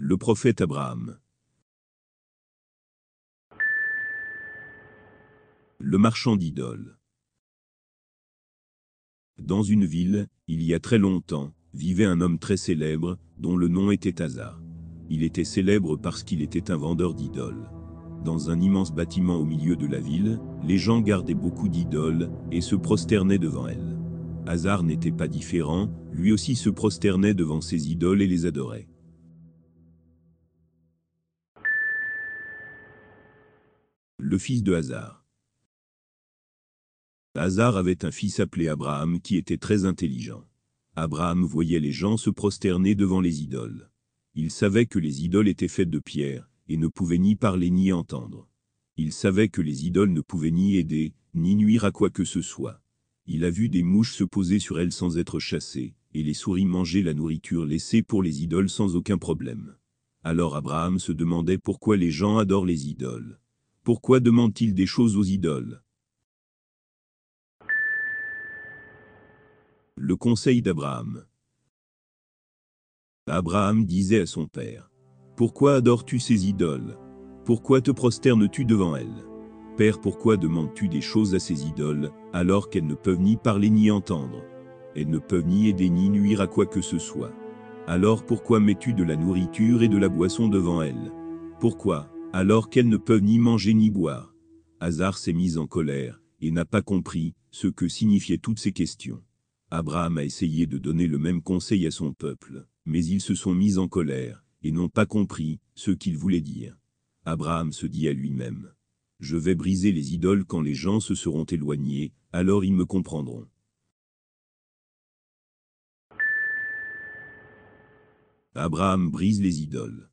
Le prophète Abraham. Le marchand d'idoles. Dans une ville, il y a très longtemps, vivait un homme très célèbre, dont le nom était Hazar. Il était célèbre parce qu'il était un vendeur d'idoles. Dans un immense bâtiment au milieu de la ville, les gens gardaient beaucoup d'idoles et se prosternaient devant elles. Hazar n'était pas différent, lui aussi se prosternait devant ses idoles et les adorait. Le fils de Hazar. Hazar avait un fils appelé Abraham qui était très intelligent. Abraham voyait les gens se prosterner devant les idoles. Il savait que les idoles étaient faites de pierre, et ne pouvaient ni parler ni entendre. Il savait que les idoles ne pouvaient ni aider, ni nuire à quoi que ce soit. Il a vu des mouches se poser sur elles sans être chassées, et les souris manger la nourriture laissée pour les idoles sans aucun problème. Alors Abraham se demandait pourquoi les gens adorent les idoles. Pourquoi demandent-ils des choses aux idoles? Le conseil d'Abraham. Abraham disait à son père, Pourquoi adores-tu ces idoles? Pourquoi te prosternes-tu devant elles? Père, pourquoi demandes-tu des choses à ces idoles, alors qu'elles ne peuvent ni parler ni entendre? Elles ne peuvent ni aider ni nuire à quoi que ce soit. Alors pourquoi mets-tu de la nourriture et de la boisson devant elles? Pourquoi? Alors qu'elles ne peuvent ni manger ni boire. Hazar s'est mis en colère, et n'a pas compris ce que signifiaient toutes ces questions. Abraham a essayé de donner le même conseil à son peuple, mais ils se sont mis en colère, et n'ont pas compris ce qu'il voulait dire. Abraham se dit à lui-même, Je vais briser les idoles quand les gens se seront éloignés, alors ils me comprendront. Abraham brise les idoles.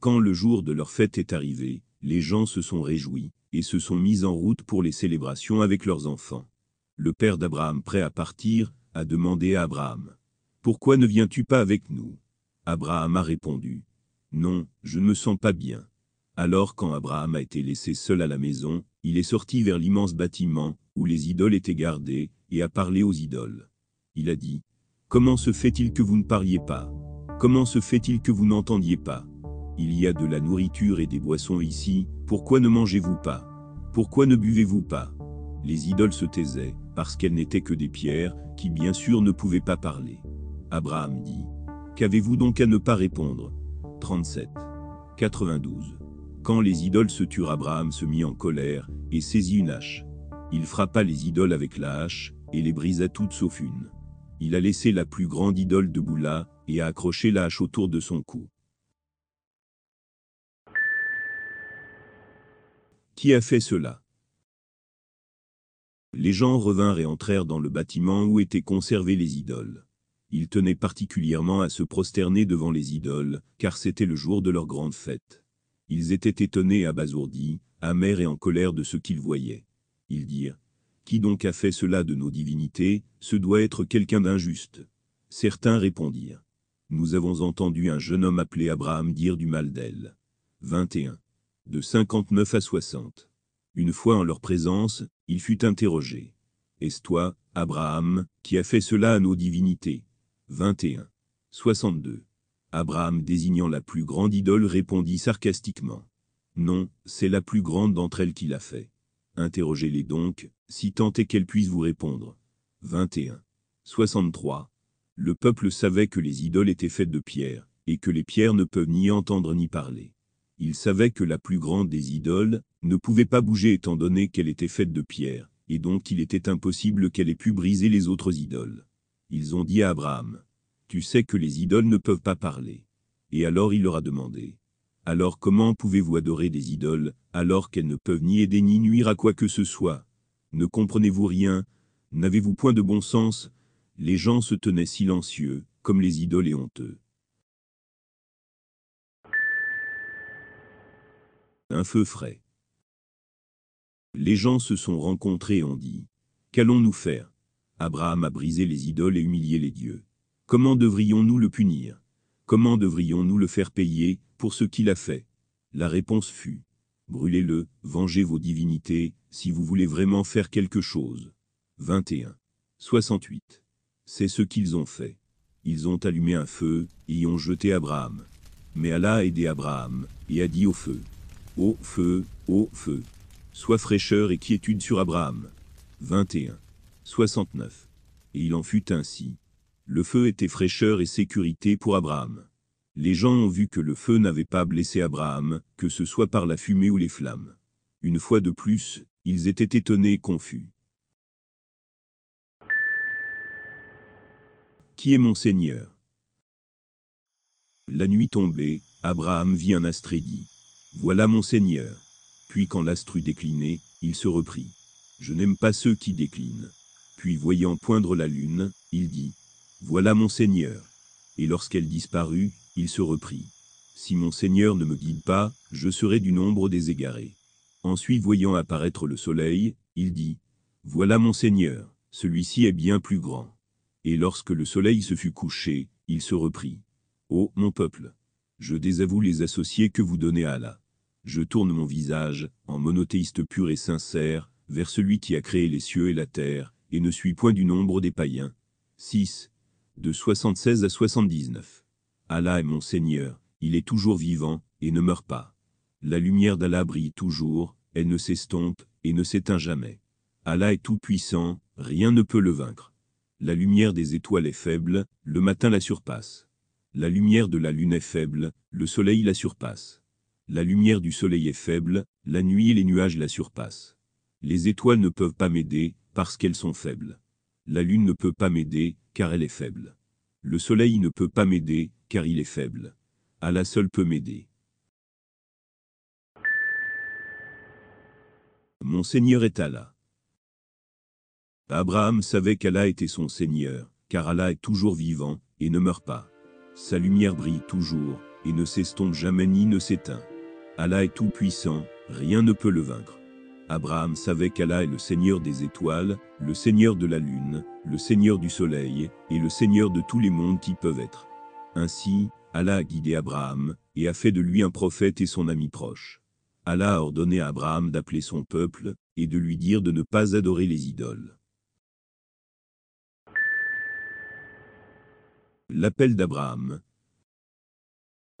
Quand le jour de leur fête est arrivé, les gens se sont réjouis, et se sont mis en route pour les célébrations avec leurs enfants. Le père d'Abraham, prêt à partir, a demandé à Abraham, Pourquoi ne viens-tu pas avec nous? Abraham a répondu, Non, je ne me sens pas bien. Alors quand Abraham a été laissé seul à la maison, il est sorti vers l'immense bâtiment, où les idoles étaient gardées, et a parlé aux idoles. Il a dit, Comment se fait-il que vous ne parliez pas? Comment se fait-il que vous n'entendiez pas? Il y a de la nourriture et des boissons ici, pourquoi ne mangez-vous pas? Pourquoi ne buvez-vous pas? Les idoles se taisaient, parce qu'elles n'étaient que des pierres, qui bien sûr ne pouvaient pas parler. Abraham dit, Qu'avez-vous donc à ne pas répondre? 37. 92. Quand les idoles se turent, Abraham se mit en colère, et saisit une hache. Il frappa les idoles avec la hache, et les brisa toutes sauf une. Il a laissé la plus grande idole debout là, et a accroché la hache autour de son cou. Qui a fait cela? Les gens revinrent et entrèrent dans le bâtiment où étaient conservées les idoles. Ils tenaient particulièrement à se prosterner devant les idoles, car c'était le jour de leur grande fête. Ils étaient étonnés abasourdis, amers et en colère de ce qu'ils voyaient. Ils dirent, Qui donc a fait cela de nos divinités? Ce doit être quelqu'un d'injuste. Certains répondirent, Nous avons entendu un jeune homme appelé Abraham dire du mal d'elle. 21 de 59 à 60. Une fois en leur présence, il fut interrogé. Est-ce toi, Abraham, qui a fait cela à nos divinités? 21. 62. Abraham désignant la plus grande idole répondit sarcastiquement. Non, c'est la plus grande d'entre elles qui l'a fait. Interrogez-les donc, si tant est qu'elles puissent vous répondre. 21. 63. Le peuple savait que les idoles étaient faites de pierre, et que les pierres ne peuvent ni entendre ni parler. Il savait que la plus grande des idoles ne pouvait pas bouger étant donné qu'elle était faite de pierre, et donc il était impossible qu'elle ait pu briser les autres idoles. Ils ont dit à Abraham, Tu sais que les idoles ne peuvent pas parler. Et alors il leur a demandé, Alors comment pouvez-vous adorer des idoles, alors qu'elles ne peuvent ni aider ni nuire à quoi que ce soit? Ne comprenez-vous rien? N'avez-vous point de bon sens? Les gens se tenaient silencieux, comme les idoles et honteux. Un feu frais. Les gens se sont rencontrés et ont dit, Qu'allons-nous faire? Abraham a brisé les idoles et humilié les dieux. Comment devrions-nous le punir Comment devrions-nous le faire payer pour ce qu'il a fait? La réponse fut, Brûlez-le, vengez vos divinités, si vous voulez vraiment faire quelque chose. 21. 68. C'est ce qu'ils ont fait. Ils ont allumé un feu, et y ont jeté Abraham. Mais Allah a aidé Abraham, et a dit au feu. Ô feu, ô feu. Sois fraîcheur et quiétude sur Abraham. 21. 69. Et il en fut ainsi. Le feu était fraîcheur et sécurité pour Abraham. Les gens ont vu que le feu n'avait pas blessé Abraham, que ce soit par la fumée ou les flammes. Une fois de plus, ils étaient étonnés et confus. Qui est mon Seigneur? La nuit tombée, Abraham vit un dit Voilà mon Seigneur. Puis quand l'astre eut décliné, il se reprit. Je n'aime pas ceux qui déclinent. Puis voyant poindre la lune, il dit Voilà mon Seigneur. Et lorsqu'elle disparut, il se reprit. Si mon Seigneur ne me guide pas, je serai du nombre des égarés. Ensuite voyant apparaître le soleil, il dit, Voilà mon Seigneur, celui-ci est bien plus grand. Et lorsque le soleil se fut couché, il se reprit. Ô mon peuple, je désavoue les associés que vous donnez à Allah. Je tourne mon visage, en monothéiste pur et sincère, vers celui qui a créé les cieux et la terre, et ne suis point du nombre des païens. 6. De 76 à 79. Allah est mon Seigneur, il est toujours vivant, et ne meurt pas. La lumière d'Allah brille toujours, elle ne s'estompe, et ne s'éteint jamais. Allah est tout-puissant, rien ne peut le vaincre. La lumière des étoiles est faible, le matin la surpasse. La lumière de la lune est faible, le soleil la surpasse. La lumière du soleil est faible, la nuit et les nuages la surpassent. Les étoiles ne peuvent pas m'aider, parce qu'elles sont faibles. La lune ne peut pas m'aider, car elle est faible. Le soleil ne peut pas m'aider, car il est faible. Allah seul peut m'aider. Mon Seigneur est Allah. Abraham savait qu'Allah était son Seigneur, car Allah est toujours vivant, et ne meurt pas. Sa lumière brille toujours, et ne s'estompe jamais ni ne s'éteint. Allah est tout-puissant, rien ne peut le vaincre. Abraham savait qu'Allah est le Seigneur des étoiles, le Seigneur de la lune, le Seigneur du soleil, et le Seigneur de tous les mondes qui peuvent être. Ainsi, Allah a guidé Abraham, et a fait de lui un prophète et son ami proche. Allah a ordonné à Abraham d'appeler son peuple, et de lui dire de ne pas adorer les idoles. L'appel d'Abraham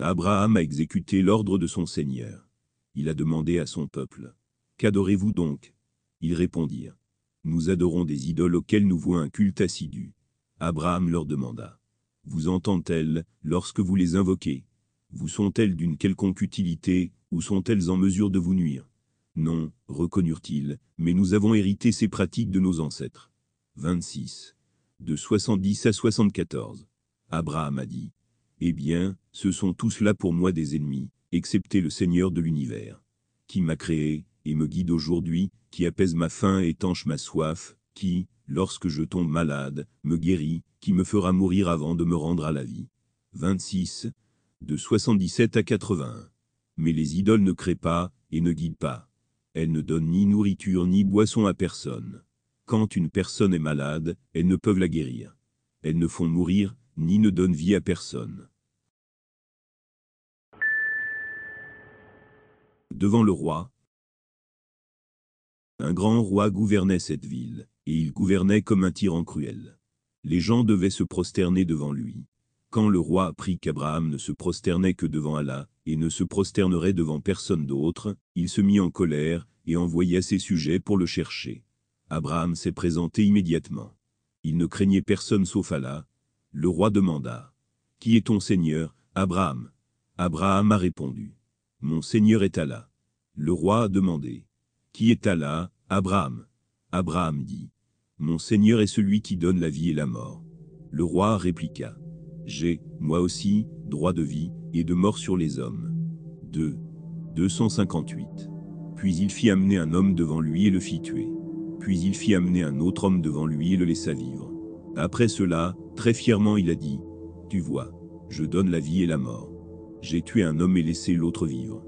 Abraham a exécuté l'ordre de son Seigneur. Il a demandé à son peuple, Qu'adorez-vous donc? Ils répondirent, Nous adorons des idoles auxquelles nous vouons un culte assidu. Abraham leur demanda, Vous entendent-elles lorsque vous les invoquez? Vous sont-elles d'une quelconque utilité ou sont-elles en mesure de vous nuire? Non, reconnurent-ils, mais nous avons hérité ces pratiques de nos ancêtres. 26. De 70 à 74. Abraham a dit, Eh bien, ce sont tous là pour moi des ennemis, excepté le Seigneur de l'univers, qui m'a créé, et me guide aujourd'hui, qui apaise ma faim et étanche ma soif, qui, lorsque je tombe malade, me guérit, qui me fera mourir avant de me rendre à la vie. 26. De 77 à 81. Mais les idoles ne créent pas, et ne guident pas. Elles ne donnent ni nourriture ni boisson à personne. Quand une personne est malade, elles ne peuvent la guérir. Elles ne font mourir, ni ne donnent vie à personne. Devant le roi, un grand roi gouvernait cette ville, et il gouvernait comme un tyran cruel. Les gens devaient se prosterner devant lui. Quand le roi apprit qu'Abraham ne se prosternait que devant Allah, et ne se prosternerait devant personne d'autre, il se mit en colère, et envoya ses sujets pour le chercher. Abraham s'est présenté immédiatement. Il ne craignait personne sauf Allah. Le roi demanda, Qui est ton Seigneur, Abraham Abraham a répondu, Mon Seigneur est Allah. Le roi a demandé, Qui est Allah, Abraham Abraham dit, Mon Seigneur est celui qui donne la vie et la mort. Le roi répliqua, j'ai, moi aussi, droit de vie, et de mort sur les hommes. 2. 258. Puis il fit amener un homme devant lui et le fit tuer. Puis il fit amener un autre homme devant lui et le laissa vivre. Après cela, très fièrement il a dit, Tu vois, je donne la vie et la mort. J'ai tué un homme et laissé l'autre vivre.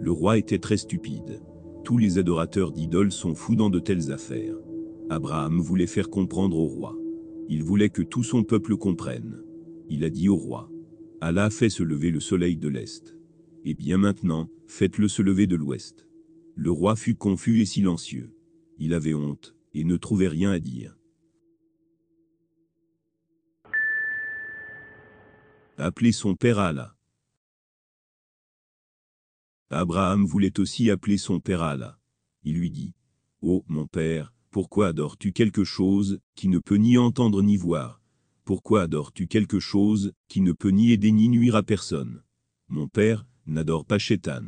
Le roi était très stupide. Tous les adorateurs d'idoles sont fous dans de telles affaires. Abraham voulait faire comprendre au roi. Il voulait que tout son peuple comprenne il a dit au roi. Allah fait se lever le soleil de l'Est. Et bien maintenant, faites-le se lever de l'Ouest. Le roi fut confus et silencieux. Il avait honte, et ne trouvait rien à dire. Appeler son père Allah. Abraham voulait aussi appeler son père Allah. Il lui dit, Oh, mon père, pourquoi adores-tu quelque chose qui ne peut ni entendre ni voir? Pourquoi adores-tu quelque chose qui ne peut ni aider ni nuire à personne? Mon père n'adore pas Chétan.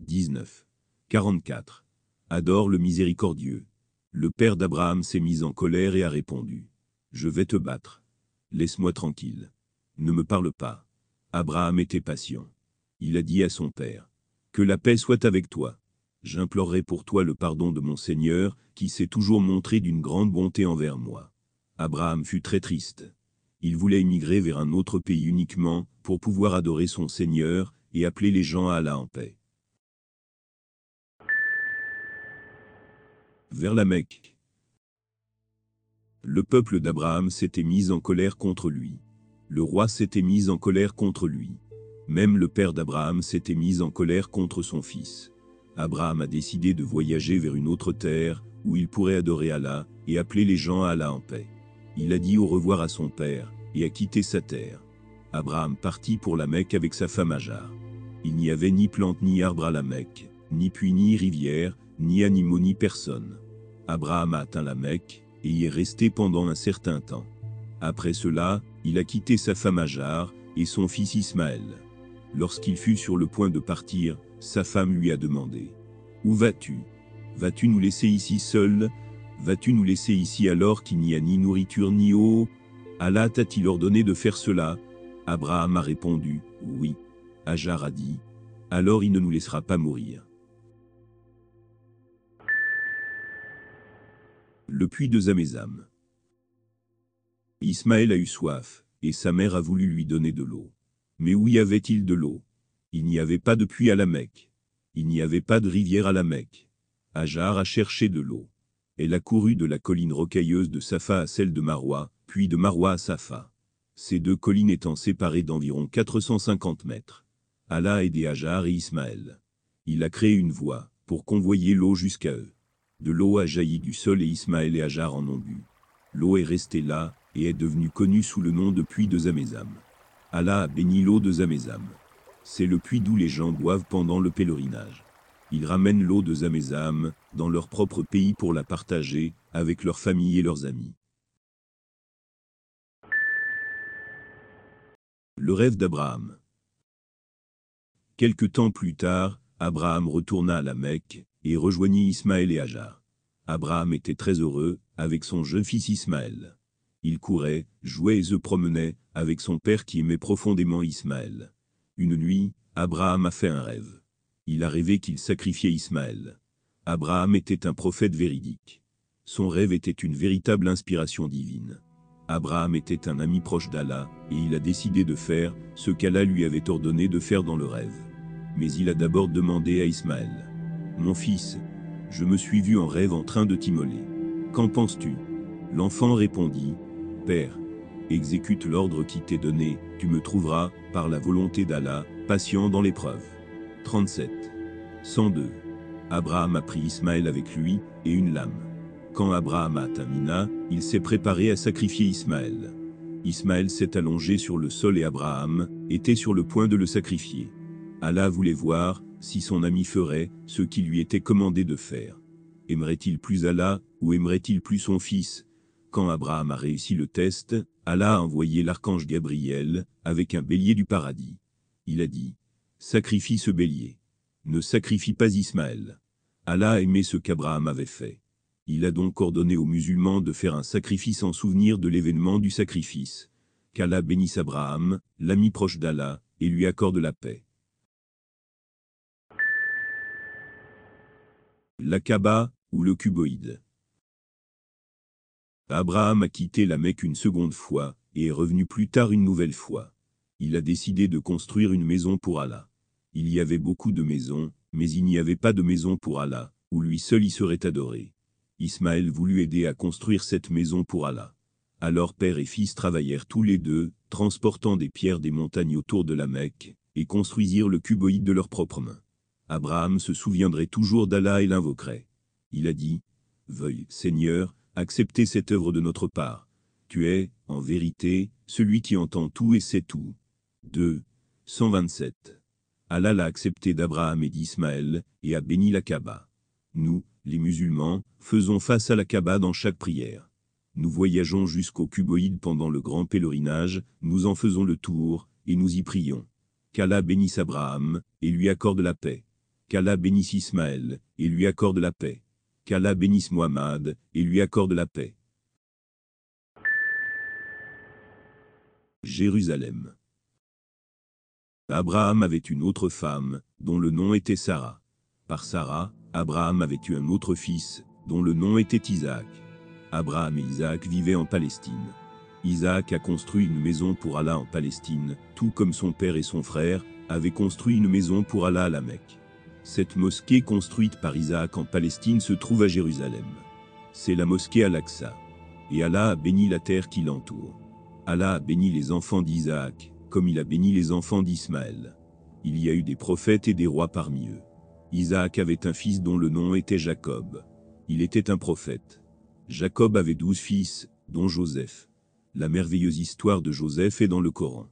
19. 44. Adore le miséricordieux. Le père d'Abraham s'est mis en colère et a répondu. Je vais te battre. Laisse-moi tranquille. Ne me parle pas. Abraham était patient. Il a dit à son père. Que la paix soit avec toi. J'implorerai pour toi le pardon de mon Seigneur, qui s'est toujours montré d'une grande bonté envers moi. Abraham fut très triste. Il voulait émigrer vers un autre pays uniquement, pour pouvoir adorer son Seigneur, et appeler les gens à Allah en paix. Vers la Mecque. Le peuple d'Abraham s'était mis en colère contre lui. Le roi s'était mis en colère contre lui. Même le père d'Abraham s'était mis en colère contre son fils. Abraham a décidé de voyager vers une autre terre, où il pourrait adorer Allah, et appeler les gens à Allah en paix. Il a dit au revoir à son père, et a quitté sa terre. Abraham partit pour la Mecque avec sa femme Ajar. Il n'y avait ni plantes ni arbres à la Mecque, ni puits ni rivière, ni animaux ni personne. Abraham a atteint la Mecque, et y est resté pendant un certain temps. Après cela, il a quitté sa femme Ajar, et son fils Ismaël. Lorsqu'il fut sur le point de partir, sa femme lui a demandé Où vas-tu? Vas-tu nous laisser ici seuls Vas-tu nous laisser ici alors qu'il n'y a ni nourriture ni eau? Allah t'a-t-il ordonné de faire cela? Abraham a répondu Oui. Ajar a dit Alors il ne nous laissera pas mourir. Le puits de Zamézam. Ismaël a eu soif, et sa mère a voulu lui donner de l'eau. Mais où y avait-il de l'eau? Il n'y avait pas de puits à la Mecque. Il n'y avait pas de rivière à la Mecque. Ajar a cherché de l'eau. Elle a couru de la colline rocailleuse de Safa à celle de Marwa, puis de Marwa à Safa. Ces deux collines étant séparées d'environ 450 mètres. Allah a aidé Ajar et Ismaël. Il a créé une voie, pour convoyer l'eau jusqu'à eux. De l'eau a jailli du sol et Ismaël et Ajar en ont bu. L'eau est restée là, et est devenue connue sous le nom de puits de Zamézam. Allah a béni l'eau de Zamézam. C'est le puits d'où les gens boivent pendant le pèlerinage. Ils ramènent l'eau de Zamézam dans leur propre pays pour la partager avec leurs familles et leurs amis. Le rêve d'Abraham. Quelque temps plus tard, Abraham retourna à la Mecque et rejoignit Ismaël et Ajar. Abraham était très heureux avec son jeune fils Ismaël. Il courait, jouait et se promenait avec son père qui aimait profondément Ismaël. Une nuit, Abraham a fait un rêve. Il a rêvé qu'il sacrifiait Ismaël. Abraham était un prophète véridique. Son rêve était une véritable inspiration divine. Abraham était un ami proche d'Allah, et il a décidé de faire ce qu'Allah lui avait ordonné de faire dans le rêve. Mais il a d'abord demandé à Ismaël. Mon fils, je me suis vu en rêve en train de t'immoler. Qu'en penses-tu? L'enfant répondit, Père, exécute l'ordre qui t'est donné, tu me trouveras, par la volonté d'Allah, patient dans l'épreuve. 37. 102. Abraham a pris Ismaël avec lui, et une lame. Quand Abraham a atteint Mina, il s'est préparé à sacrifier Ismaël. Ismaël s'est allongé sur le sol et Abraham était sur le point de le sacrifier. Allah voulait voir si son ami ferait ce qui lui était commandé de faire. Aimerait-il plus Allah ou aimerait-il plus son fils? Quand Abraham a réussi le test, Allah a envoyé l'archange Gabriel, avec un bélier du paradis. Il a dit, Sacrifie ce bélier. Ne sacrifie pas Ismaël. Allah aimait ce qu'Abraham avait fait. Il a donc ordonné aux musulmans de faire un sacrifice en souvenir de l'événement du sacrifice. Qu'Allah bénisse Abraham, l'ami proche d'Allah, et lui accorde la paix. La Kaaba, ou le cuboïde. Abraham a quitté la Mecque une seconde fois, et est revenu plus tard une nouvelle fois. Il a décidé de construire une maison pour Allah. Il y avait beaucoup de maisons, mais il n'y avait pas de maison pour Allah, où lui seul y serait adoré. Ismaël voulut aider à construire cette maison pour Allah. Alors père et fils travaillèrent tous les deux, transportant des pierres des montagnes autour de la Mecque, et construisirent le cuboïde de leurs propres mains. Abraham se souviendrait toujours d'Allah et l'invoquerait. Il a dit, Veuille, Seigneur, acceptez cette œuvre de notre part. Tu es, en vérité, celui qui entend tout et sait tout. 2. 127. Allah l'a accepté d'Abraham et d'Ismaël, et a béni la Kaaba. Nous, les musulmans, faisons face à la Kaaba dans chaque prière. Nous voyageons jusqu'au cuboïde pendant le grand pèlerinage, nous en faisons le tour, et nous y prions. Qu'Allah bénisse Abraham, et lui accorde la paix. Qu'Allah bénisse Ismaël, et lui accorde la paix. Qu'Allah bénisse Muhammad, et lui accorde la paix. Jérusalem. Abraham avait une autre femme, dont le nom était Sarah. Par Sarah, Abraham avait eu un autre fils, dont le nom était Isaac. Abraham et Isaac vivaient en Palestine. Isaac a construit une maison pour Allah en Palestine, tout comme son père et son frère avaient construit une maison pour Allah à la Mecque. Cette mosquée construite par Isaac en Palestine se trouve à Jérusalem. C'est la mosquée Al-Aqsa. Et Allah a béni la terre qui l'entoure. Allah a béni les enfants d'Isaac, comme il a béni les enfants d'Ismaël. Il y a eu des prophètes et des rois parmi eux. Isaac avait un fils dont le nom était Jacob. Il était un prophète. Jacob avait douze fils, dont Joseph. La merveilleuse histoire de Joseph est dans le Coran.